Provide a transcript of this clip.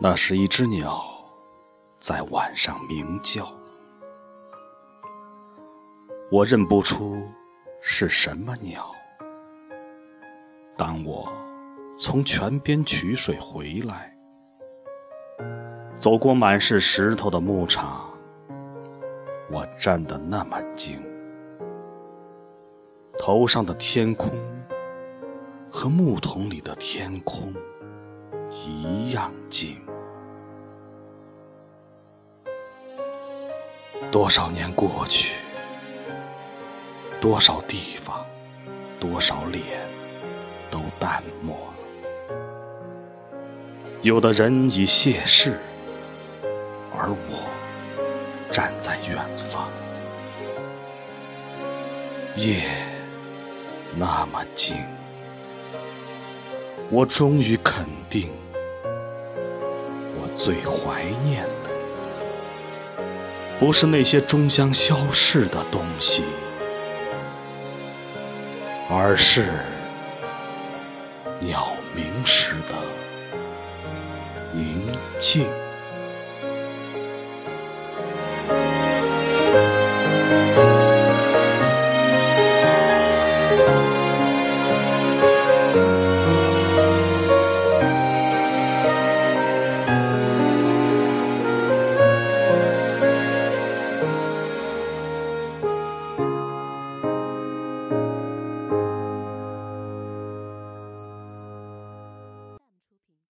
那是一只鸟，在晚上鸣叫。我认不出是什么鸟。当我从泉边取水回来，走过满是石头的牧场，我站得那么静，头上的天空和木桶里的天空一样静。多少年过去，多少地方，多少脸，都淡漠。有的人已谢世，而我站在远方。夜那么静，我终于肯定，我最怀念的。不是那些终将消逝的东西，而是鸟鸣时的宁静。